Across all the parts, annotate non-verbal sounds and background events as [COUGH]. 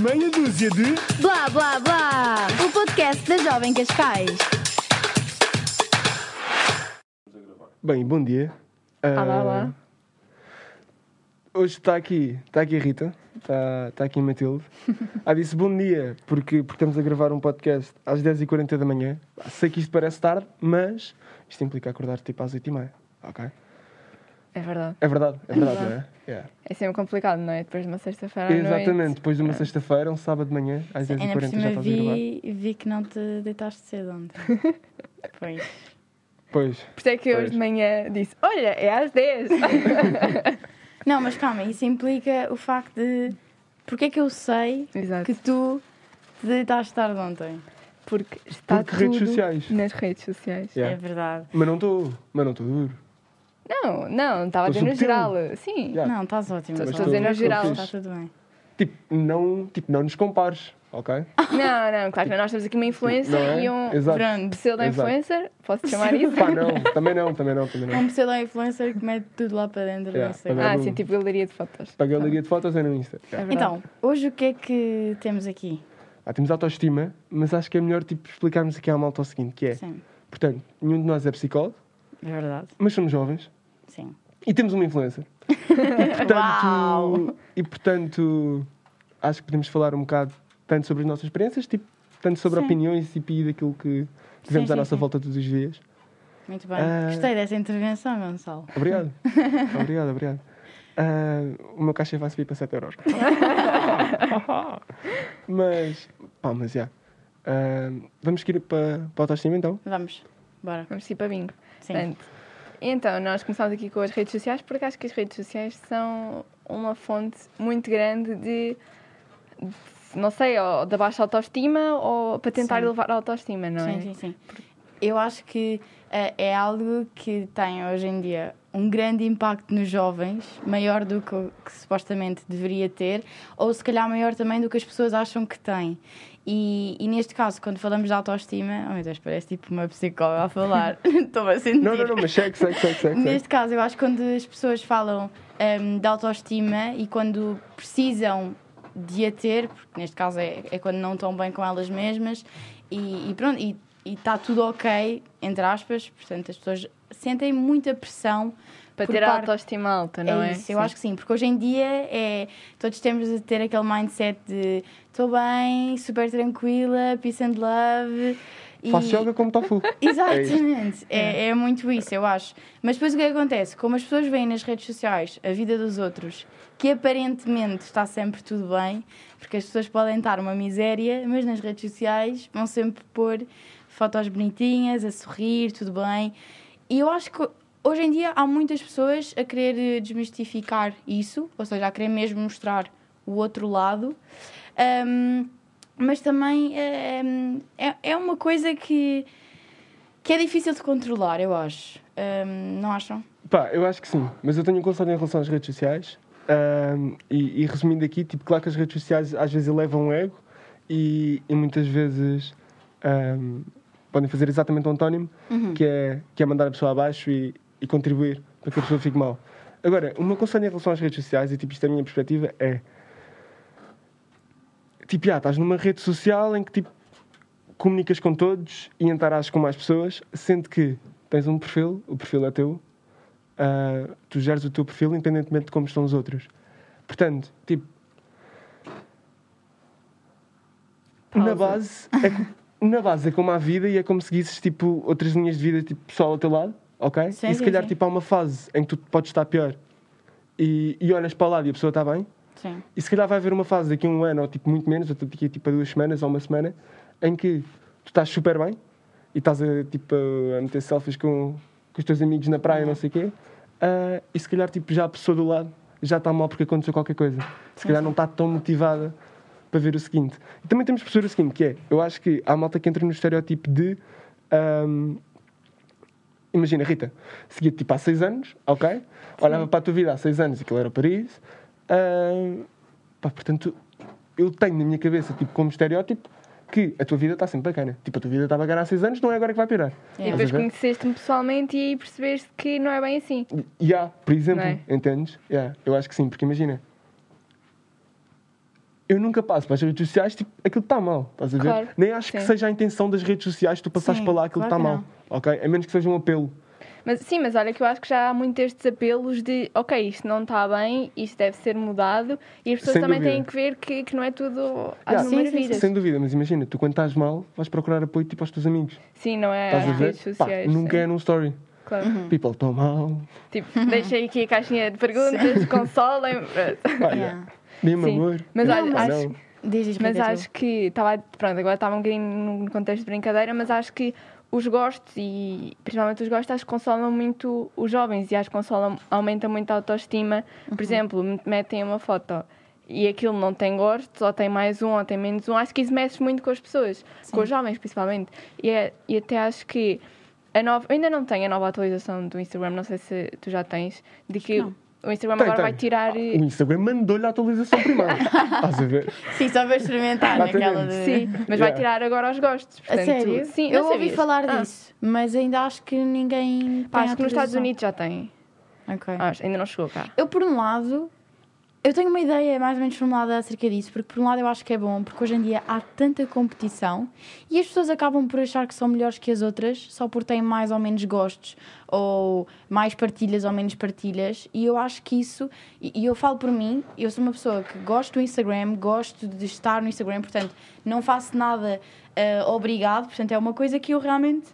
Meia dúzia de. Blá blá blá! O podcast da Jovem Cascais. Bem, bom dia. Ah, Olá, olá. Hoje está aqui, está aqui a Rita, está, está aqui a Matilde. Ah, disse bom dia, porque, porque estamos a gravar um podcast às 10h40 da manhã. Sei que isto parece tarde, mas isto implica acordar tipo às 8h30. Ok? É verdade. É verdade, é verdade, verdade. não é? Yeah. É sempre complicado, não é? Depois de uma sexta-feira à noite. Exatamente, depois de uma É. sexta-feira, um sábado de manhã, às Ainda por 10h40 já estás a gravar. vi, vi que não te deitaste cedo ontem. [LAUGHS] Pois. Pois, Por isso é que eu hoje de manhã disse: Olha, é às 10. [LAUGHS] Não, mas calma, isso implica o facto de. Porque é que eu sei Exato. que tu te deitaste tarde ontem? Porque está Porque redes tudo sociais. nas redes sociais. Yeah. É verdade. mas não estou, mas não estou duro. Não, não, estava a dizer no geral. Sim. Yeah. Não, estás ótimo. Estou a dizer no geral. Está tudo bem. Tipo, não, tipo, não nos compares, ok? [LAUGHS] Não, não, claro que nós temos aqui uma influencer Não é? e um Exato. Pseudo-influencer. Posso chamar isso? [LAUGHS] Pá, não, também não, também não, também É não. um pseudo-influencer que mete tudo lá para dentro Yeah, do Instagram. também. Ah, sim, tipo galeria de fotos. Para a galeria de fotos é no Insta. É Yeah. Então, hoje o que é que temos aqui? Ah, temos autoestima, mas acho que é melhor tipo, explicarmos aqui à malta o seguinte, que é, Sim, portanto, nenhum de nós é psicólogo, é verdade. mas somos jovens Sim. e temos uma influencer. E [LAUGHS] portanto, Uau! e, portanto acho que podemos falar um bocado tanto sobre as nossas experiências, tipo, tanto sobre Sim. opiniões e daquilo que vemos Sim, à nossa sim. volta todos os dias. Muito bem. Ah. Gostei dessa intervenção, Gonçalo. Obrigado. [LAUGHS] obrigado, obrigado. Ah, o meu caixa vai subir para 7 euros. [LAUGHS] mas, pá, mas já. Ah, vamos ir para, para a autoestima então? Vamos, bora. Vamos ir para bingo. Sim. Portanto, então, nós começámos aqui com as redes sociais porque acho que as redes sociais são uma fonte muito grande de, de, não sei, ou da baixa autoestima ou para tentar Sim. elevar a autoestima, não é? Sim, sim, sim. Eu acho que eh, é algo que tem hoje em dia um grande impacto nos jovens, maior do que, que supostamente deveria ter, ou se calhar maior também do que as pessoas acham que tem. E, e neste caso, quando falamos de autoestima, oh meu Deus, parece tipo uma psicóloga a falar, [LAUGHS] estou a sentir. Não, não, não, mas segue, segue, segue. segue. Neste caso, eu acho que quando as pessoas falam hum, de autoestima e quando precisam de a ter, porque neste caso é, é quando não estão bem com elas mesmas e, e pronto, e está tudo ok, entre aspas, portanto as pessoas sentem muita pressão Para ter a parte- autoestima alta, não é? é isso, eu acho que sim, porque hoje em dia é, todos temos de ter aquele mindset de estou bem, super tranquila, peace and love. e- Faço yoga como tofu. [LAUGHS] Exatamente, é, é muito isso, eu acho. Mas depois o que é que acontece? Como as pessoas veem nas redes sociais a vida dos outros, que aparentemente está sempre tudo bem, porque as pessoas podem estar uma miséria, mas nas redes sociais vão sempre pôr fotos bonitinhas, a sorrir, tudo bem. E eu acho que hoje em dia há muitas pessoas a querer desmistificar isso, ou seja, a querer mesmo mostrar o outro lado. Ahm, mas também é, é uma coisa que, que é difícil de controlar, eu acho. Ahm, não acham? Pá, eu acho que sim, mas eu tenho um conselho em relação às redes sociais. E, e resumindo aqui, tipo, claro que as redes sociais às vezes elevam o ego e, e muitas vezes podem fazer exatamente o antónimo, que, é, que é mandar a pessoa abaixo e, e contribuir para que a pessoa fique mal. Agora, o meu conselho em relação às redes sociais, e tipo, isto é a minha perspectiva, é tipo, já, estás numa rede social em que tipo, comunicas com todos e interages com mais pessoas, sendo que tens um perfil, o perfil é teu, ah, tu geres o teu perfil independentemente de como estão os outros. Portanto, tipo, na Pausa. base, é, na base é como a vida e é como seguisses tipo, outras linhas de vida tipo, pessoal ao teu lado, ok? Sim, e se calhar sim. tipo, há uma fase em que tu podes estar pior e, e olhas para o lado e a pessoa está bem, Sim. e se calhar vai haver uma fase daqui a um ano, ou tipo muito menos, ou daqui tipo a duas semanas ou uma semana, em que tu estás super bem e estás a, tipo, a meter selfies com, com os teus amigos na praia, não sei o quê, ah, e se calhar tipo, já a pessoa do lado já está mal porque aconteceu qualquer coisa. Se calhar não está tão motivada para ver o seguinte. E também temos que perceber o seguinte, que é, eu acho que há malta que entra no estereótipo de... ahm, Imagina, Rita, seguia tipo há seis anos, ok? Olhava para a tua vida há seis anos e aquilo era Paris. Ah, pá, portanto, eu tenho na minha cabeça, tipo, como estereótipo, que a tua vida está sempre bacana. Tipo, a tua vida está bacana há seis anos, não é agora que vai piorar. É. E depois conheceste-me pessoalmente e percebeste que não é bem assim. E há, por exemplo, é? entendes? Yeah, eu acho que sim, porque imagina. Eu nunca passo para as redes sociais tipo, aquilo que está mal, estás a ver? Claro, Nem acho que sim. seja a intenção das redes sociais tu passares Sim, para lá aquilo claro que que está mal, ok? A menos que seja um apelo. Mas, sim, mas olha que eu acho que já há muito estes apelos de ok, isto não está bem, isto deve ser mudado e as pessoas Sem também dúvida. têm que ver que, que não é tudo às Yeah. maravilhas. Sem dúvida, mas imagina, tu quando estás mal vais procurar apoio tipo aos teus amigos. Sim, não é às redes Pá, sociais. nunca sim. é num story. Claro. People, estou mal. Tipo, deixei aqui a caixinha de perguntas, consolem. Pá, Yeah. yeah. Dê-me Sim. amor. Mas olha, acho-. Diz, diz, Mas acho que estava. Pronto, agora estava um bocadinho num contexto de brincadeira, mas acho que os gostos e principalmente os gostos acho que consolam muito os jovens e acho que consolam, aumenta muito a autoestima. Por exemplo, metem uma foto e aquilo não tem gostos, ou tem mais um, ou tem menos um. Acho que isso mexe muito com as pessoas, com os jovens principalmente. E, é- e até acho que a nova. Ainda não tenho a nova atualização do Instagram, não sei se tu já tens, de que Não. o Instagram Tem, agora tem. vai tirar. eh, O Instagram mandou-lhe a atualização primeiro. [LAUGHS] Estás a ver? Sim, só para experimentar naquela de... Sim, mas vai Yeah. tirar agora os gostos. A Portanto, sério? Sim, eu não ouvi falar Ah. disso, mas ainda acho que ninguém. Pá, tem acho que nos Estados. Unidos já tem. Ok. Acho, ainda não chegou cá. Eu, por um lado, eu tenho uma ideia mais ou menos formulada acerca disso, porque por um lado eu acho que é bom, porque hoje em dia há tanta competição e as pessoas acabam por achar que são melhores que as outras só por terem mais ou menos gostos, ou mais partilhas ou menos partilhas, e eu acho que isso, e eu falo por mim, eu sou uma pessoa que gosto do Instagram, gosto de estar no Instagram, portanto, não faço nada ah, obrigado, portanto, é uma coisa que eu realmente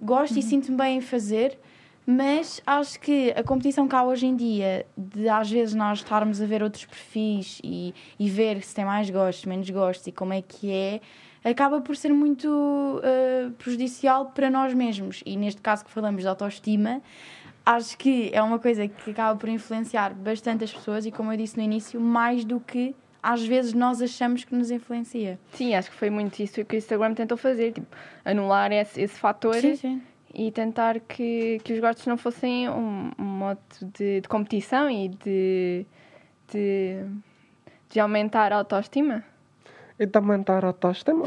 gosto e sinto-me bem em fazer, mas acho que a competição cá hoje em dia, de às vezes nós estarmos a ver outros perfis e, e ver se tem mais gostos, menos gostos e como é que é, acaba por ser muito uh, prejudicial para nós mesmos. E neste caso que falamos de autoestima, acho que é uma coisa que acaba por influenciar bastante as pessoas e, como eu disse no início, mais do que às vezes nós achamos que nos influencia. Sim, acho que foi muito isso que o Instagram tentou fazer. Tipo, anular esse, esse fator sim. E tentar que, que os gostos não fossem um, um modo de, de competição e de, de, de aumentar a autoestima. E de aumentar a autoestima.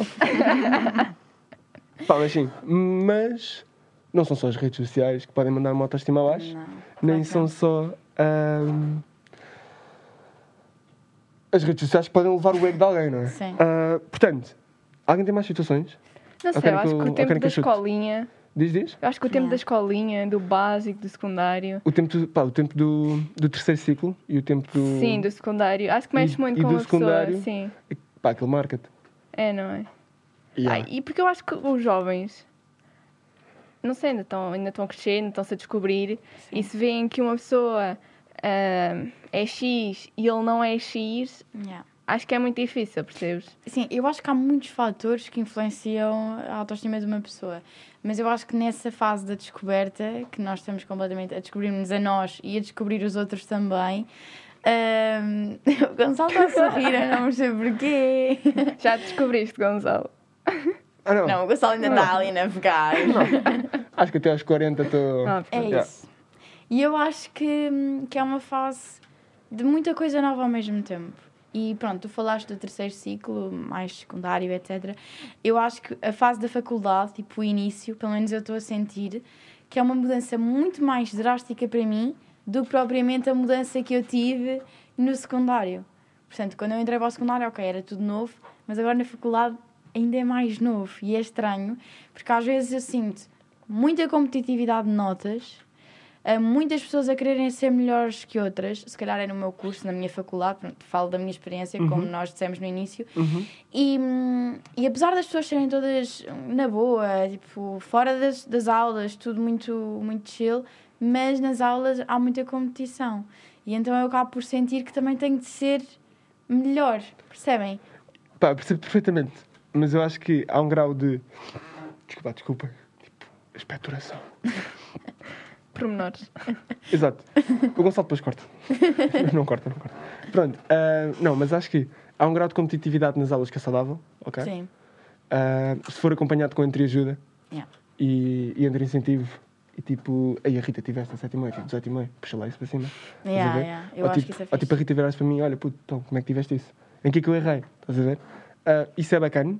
Pá, mas sim. Mas não são só as redes sociais que podem mandar uma autoestima abaixo. Não, nem são só ahm, as redes sociais que podem levar o ego de alguém, não é? Sim. Ah, portanto, alguém tem mais situações? Não sei, eu que acho eu- que o tempo que da chute. escolinha. Diz, diz. Eu acho que o tempo Yeah. da escolinha, do básico, do secundário. O tempo, do, pá, o tempo do, do terceiro ciclo e o tempo do. Sim, do secundário. Acho que mexe E- muito e com do a pessoa. secundário? Sim. Pá, aquele marca-te. É, não é? Yeah. Ah, e porque eu acho que os jovens, não sei, ainda estão, ainda estão a crescer, ainda estão-se a descobrir, e se veem que uma pessoa ah, é X e ele não é X, Yeah. Acho que é muito difícil, percebes? Sim, eu acho que há muitos fatores que influenciam a autoestima de uma pessoa. Mas eu acho que nessa fase da descoberta, que nós estamos completamente a descobrir-nos a nós e a descobrir os outros também, ahm, [LAUGHS] o Gonçalo está a sorrir, eu não sei porquê. [LAUGHS] Já descobriste, Gonçalo? Ah, não. Não, o Gonçalo ainda está ali a navegar. Acho que até aos 40 estou. Ah, É Yeah. isso. E eu acho que, hum, que é uma fase de muita coisa nova ao mesmo tempo. E pronto, tu falaste do terceiro ciclo, mais secundário, etc. Eu acho que a fase da faculdade, tipo o início, pelo menos eu estou a sentir, que é uma mudança muito mais drástica para mim do que propriamente a mudança que eu tive no secundário. Portanto, quando eu entrei para o secundário, ok, era tudo novo, mas agora na faculdade ainda é mais novo. E é estranho, porque às vezes eu sinto muita competitividade de notas, há muitas pessoas a quererem ser melhores que outras, se calhar é no meu curso, na minha faculdade, pronto, falo da minha experiência, como nós dissemos no início, Uhum. e, hum, e apesar das pessoas serem todas na boa, tipo, fora das, das aulas, tudo muito, muito chill, mas nas aulas há muita competição. E então eu acabo por sentir que também tenho de ser melhor, percebem? Pá, percebo perfeitamente. Mas eu acho que há um grau de. Desculpa, desculpa. Tipo, expectoração. [LAUGHS] Pormenores. Exato. O Gonçalo depois corta. [LAUGHS] não corta, não corta. Pronto. ah, não, mas acho que há um grau de competitividade nas aulas que é saudável, ok? Sim. Ah, se for acompanhado com entre-ajuda Yeah. e, e entre-incentivo e tipo, aí a Rita tiveste a 7,5, tipo 18,5, puxa lá isso para cima. Yeah, yeah. Eu ou, acho tipo, que isso é ou fixe. tipo a Rita virar-se para mim, olha, puto, então, como é que tiveste isso? Em que é que eu errei? Estás a ver? Ah, isso é bacana,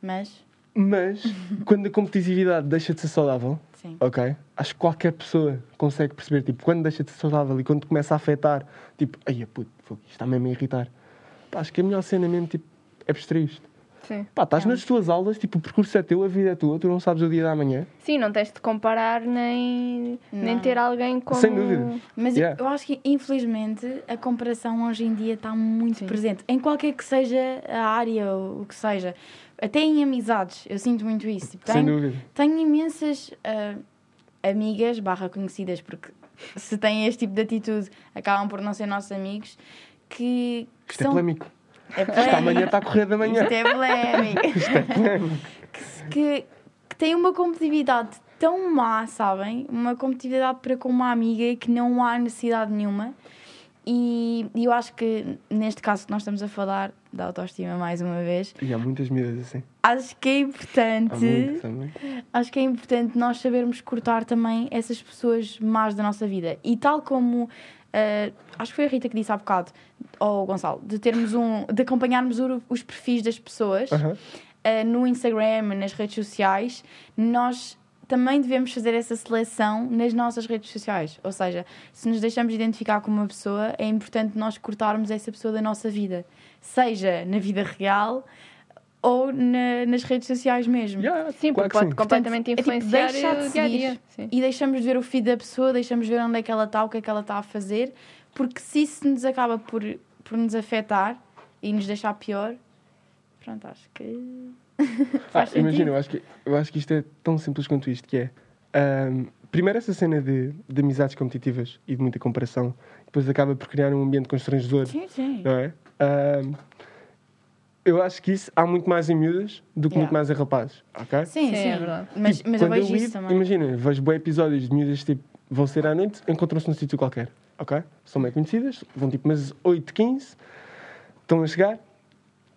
Mas, mas [LAUGHS] quando a competitividade deixa de ser saudável, sim. ok? Acho que qualquer pessoa consegue perceber, tipo, quando deixa de ser saudável e quando começa a afetar, tipo, ai, puto, fogo, isto está mesmo a irritar. Pá, acho que a melhor cena mesmo tipo, é abstrair isto. Sim. Pá, estás nas tuas aulas, tipo, o percurso é teu, a vida é tua, tu não sabes o dia da manhã. Sim, não tens de comparar nem, nem ter alguém como. Sem dúvida. Mas Yeah. eu acho que, infelizmente, a comparação hoje em dia está muito Sim. presente. Em qualquer que seja a área, ou o que seja. Até em amizades, eu sinto muito isso. Tipo, Sem tenho, dúvida. tenho imensas ah, amigas, barra conhecidas, porque se têm este tipo de atitude, acabam por não ser nossos amigos, que, que Isto é polémico. É Isto amanhã polémico. está a correr da manhã. Isto é polémico. [LAUGHS] Isto é polémico. que, que tem uma competitividade tão má, sabem? Uma competitividade para com uma amiga que não há necessidade nenhuma. E, e eu acho que neste caso que nós estamos a falar da autoestima mais uma vez, E há muitas medidas assim. acho que é Há importante, também. acho que é importante nós sabermos cortar também essas pessoas más da nossa vida. E tal como ah, acho que foi a Rita que disse há bocado, ou o Gonçalo, de termos um, de acompanharmos o- os perfis das pessoas Aham. uh, no Instagram, nas redes sociais, nós também devemos fazer essa seleção nas nossas redes sociais. Ou seja, se nos deixamos identificar com uma pessoa, é importante nós cortarmos essa pessoa da nossa vida, seja na vida real ou na- nas redes sociais mesmo. Yeah, Sim, claro porque que pode sim. completamente é tipo, influenciar deixar de o dia a dia. Sim. E deixamos de ver o feed da pessoa, deixamos de ver onde é que ela está, o que é que ela está a fazer, porque se isso nos acaba por, por nos afetar e nos deixar pior, pronto, acho que. Ah, imagina, eu acho, que, eu acho que isto é tão simples quanto isto, que é... ahm, primeiro essa cena de, de amizades competitivas e de muita comparação, depois acaba por criar um ambiente constrangedor, Sim, sim. não é? Ahm, eu acho que isso há muito mais em miúdas do que Yeah. muito mais em rapazes, ok? Sim, Sim, sim. é verdade. Mas, Tipo, mas eu vejo isso lido, também. Imagina, vejo bons episódios de miúdas tipo, vão ser à noite, encontram-se num sítio qualquer, ok? São bem conhecidas, vão tipo umas 8, 15, estão a chegar,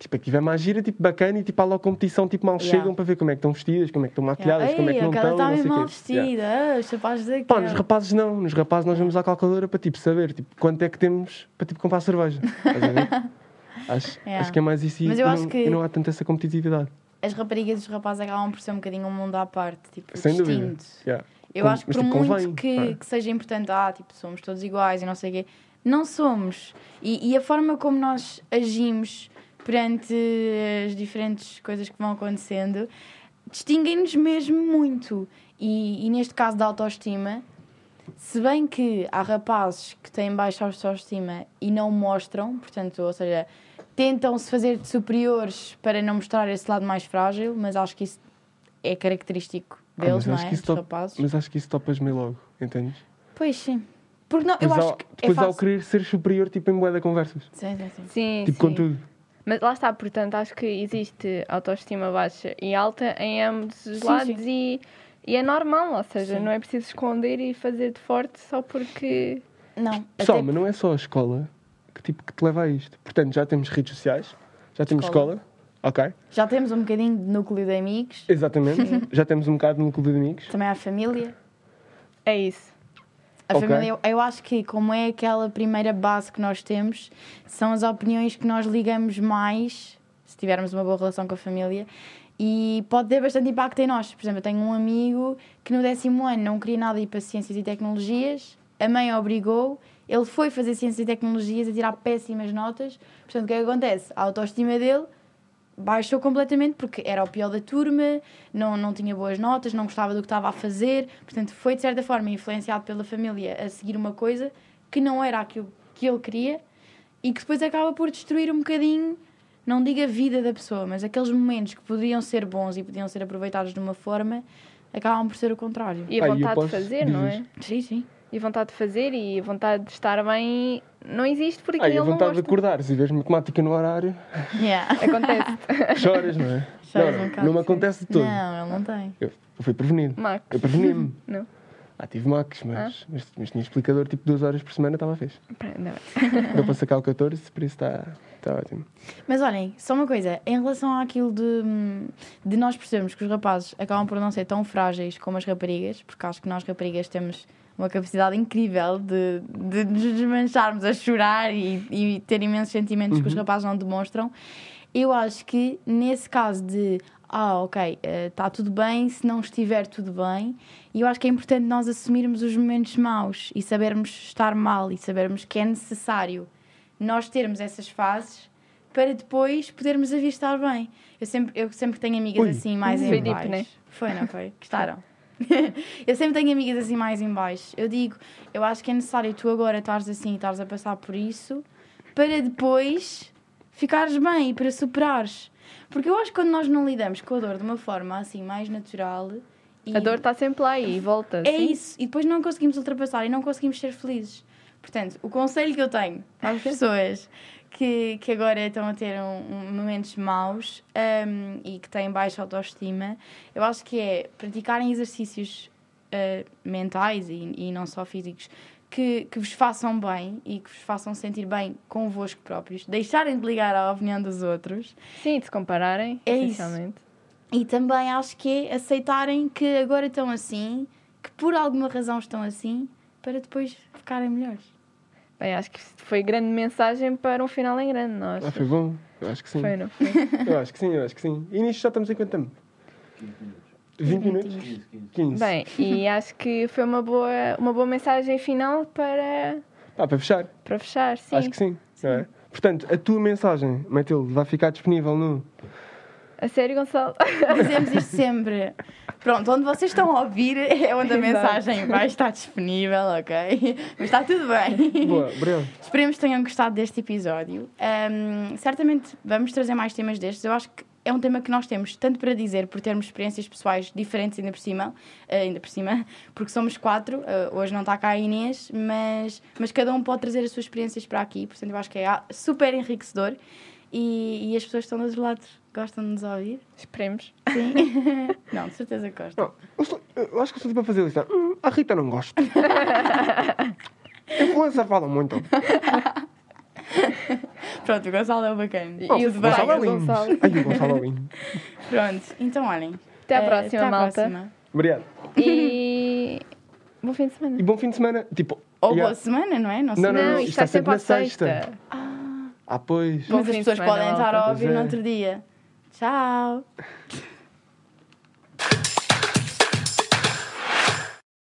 tipo, aqui vai mais gira, tipo, bacana, e tipo, há logo competição, tipo, mal Yeah. chegam para ver como é que estão vestidas, como é que estão maquilhadas, Yeah. como é que não estão, está não sei mal quê. Yeah. vestida. Ah, os rapazes daqui. Pá, nos rapazes não, nos rapazes nós vamos à calculadora para tipo, saber tipo, quanto é que temos para tipo, comprar cerveja. [LAUGHS] Acho, Yeah. acho que é mais isso e, Mas eu e acho não, que- não há tanta essa competitividade. As raparigas e os rapazes acabam por ser um bocadinho um mundo à parte, tipo, Sem dúvida. Yeah. Eu Com- acho que por tipo, muito convém, que, não é? que seja importante, ah, tipo, somos todos iguais e não sei o quê, não somos. E, e a forma como nós agimos perante as diferentes coisas que vão acontecendo distinguem-nos mesmo muito. E, e neste caso da autoestima, se bem que há rapazes que têm baixa autoestima e não mostram, portanto, ou seja, tentam-se fazer de superiores para não mostrar esse lado mais frágil, mas acho que isso é característico Ah, deles, mas não é? Dos top- rapazes. Mas acho que isso topas meio logo, entendes? Pois sim. Porque não, eu Depois, acho ao, que é depois ao fácil. querer ser superior tipo, em boeda conversas. Sim, sim, sim. Sim, Tipo, sim. com tudo. Mas lá está, portanto, acho que existe autoestima baixa e alta em ambos os Sim, lados sim. E, e é normal, ou seja, Sim. não é preciso esconder e fazer de forte só porque. Não, Pessoal, até mas não é só a escola que, tipo, que te leva a isto. Portanto, já temos redes sociais, já temos Escola. escola, ok? já temos um bocadinho de núcleo de amigos, Exatamente. já temos um bocado no clube de amigos. também há família. É isso. A Ok. família, eu, eu acho que, como é aquela primeira base que nós temos, são as opiniões que nós ligamos mais, se tivermos uma boa relação com a família, e pode ter bastante impacto em nós. Por exemplo, eu tenho um amigo que no décimo ano não queria nada ir para Ciências e Tecnologias, a mãe obrigou, ele foi fazer Ciências e Tecnologias a tirar péssimas notas. Portanto, o que é que acontece? A autoestima dele baixou completamente porque era o pior da turma, não, não tinha boas notas, não gostava do que estava a fazer, portanto foi de certa forma influenciado pela família a seguir uma coisa que não era aquilo que ele queria e que depois acaba por destruir um bocadinho, não digo a vida da pessoa, mas aqueles momentos que poderiam ser bons e podiam ser aproveitados de uma forma, acabam por ser o contrário. E a eu vontade posso de fazer, não é? Sim, sim. E a vontade de fazer e a vontade de estar bem não existe porque Ah, e ele a não vontade de acordar, se vês matemática no horário, Yeah. [LAUGHS] Acontece. [LAUGHS] choras, não é? Choras não, um não, bocado, não me acontece de todo. Não, ele não tem. Eu, eu fui prevenido. Mac. Eu preveni-me. [LAUGHS] Não. Ah, tive Macs, mas, mas, mas tinha explicador tipo duas horas por semana, estava ainda bem. Deu para sacar o 14, por isso está está ótimo. Mas olhem, só uma coisa, em relação àquilo de, de nós percebermos que os rapazes acabam por não ser tão frágeis como as raparigas, porque acho que nós raparigas temos uma capacidade incrível de, de nos desmancharmos a chorar e, e ter imensos sentimentos que os rapazes não demonstram. Eu acho que nesse caso de ah, ok, está tudo bem, se não estiver tudo bem, e eu acho que é importante nós assumirmos os momentos maus e sabermos estar mal e sabermos que é necessário nós termos essas fases para depois podermos a vir estar bem. Eu sempre, eu sempre tenho amigas Ui. assim mais Foi em baixo. né? Foi, não foi? [LAUGHS] Gostaram? [LAUGHS] eu sempre tenho amigas assim mais em baixo. Eu digo, eu acho que é necessário tu agora estares assim, estares a passar por isso, para depois ficares bem e para superares. Porque eu acho que quando nós não lidamos com a dor de uma forma assim mais natural... e- A dor está sempre lá e volta. é sim. isso. E depois não conseguimos ultrapassar e não conseguimos ser felizes. Portanto, o conselho que eu tenho às [LAUGHS] pessoas que, que agora estão a ter um, um- momentos maus um, e que têm baixa autoestima, eu acho que é praticarem exercícios uh, mentais e, e não só físicos que, que vos façam bem e que vos façam sentir bem convosco próprios, deixarem de ligar à opinião dos outros Sim, de se compararem, É isso. essencialmente. e também acho que é aceitarem que agora estão assim, que por alguma razão estão assim, para depois ficarem melhores. Bem, acho que foi grande mensagem para um final em grande, não Ah, foi bom. Eu acho que sim. Foi, não foi? [LAUGHS] Eu acho que sim, eu acho que sim. E nisto já estamos em quanto tempo? 20 minutos? 15. Bem, e [LAUGHS] acho que foi uma boa, uma boa mensagem final para, Ah, para fechar. para fechar, sim. Acho que sim. não é? Portanto, a tua mensagem, Matilde, vai ficar disponível no. A sério, Gonçalo? Dizemos isto sempre. Pronto, onde vocês estão a ouvir é onde a Exato. mensagem vai estar disponível, ok? Mas está tudo bem. Boa, obrigado. Esperemos que tenham gostado deste episódio. Ahm, certamente vamos trazer mais temas destes. Eu acho que é um tema que nós temos tanto para dizer por termos experiências pessoais diferentes ainda por cima, ah, ainda por cima, porque somos quatro. ah, hoje não está cá a Inês, mas, mas cada um pode trazer as suas experiências para aqui. Portanto, eu acho que é super enriquecedor. E, e as pessoas que estão do outro lado gostam de nos ouvir. Esperemos. Sim. [LAUGHS] não, de certeza que gostam. Não, eu, sou- eu acho que eu sou tipo a fazer lista. Hum, a Rita não gosta. [LAUGHS] Influencer fala muito. Pronto, o Gonçalo é o bacana. E- Oh, e o de Gonçalo é lindo. Gonçalo. Ai, o Gonçalo é lindo. Pronto, então olhem. Até à eh, próxima, até à malta. próxima. Obrigado. E. [LAUGHS] Bom fim de semana. E bom fim de semana. Tipo. Ou yeah. boa semana, não é? Não, sei. Não, Não, não, isto isto está está sempre sempre na sexta. sexta. Ah, pois. Mas Bom as fim de pessoas podem estar a ouvir Pois no é. outro dia. Tchau! [LAUGHS]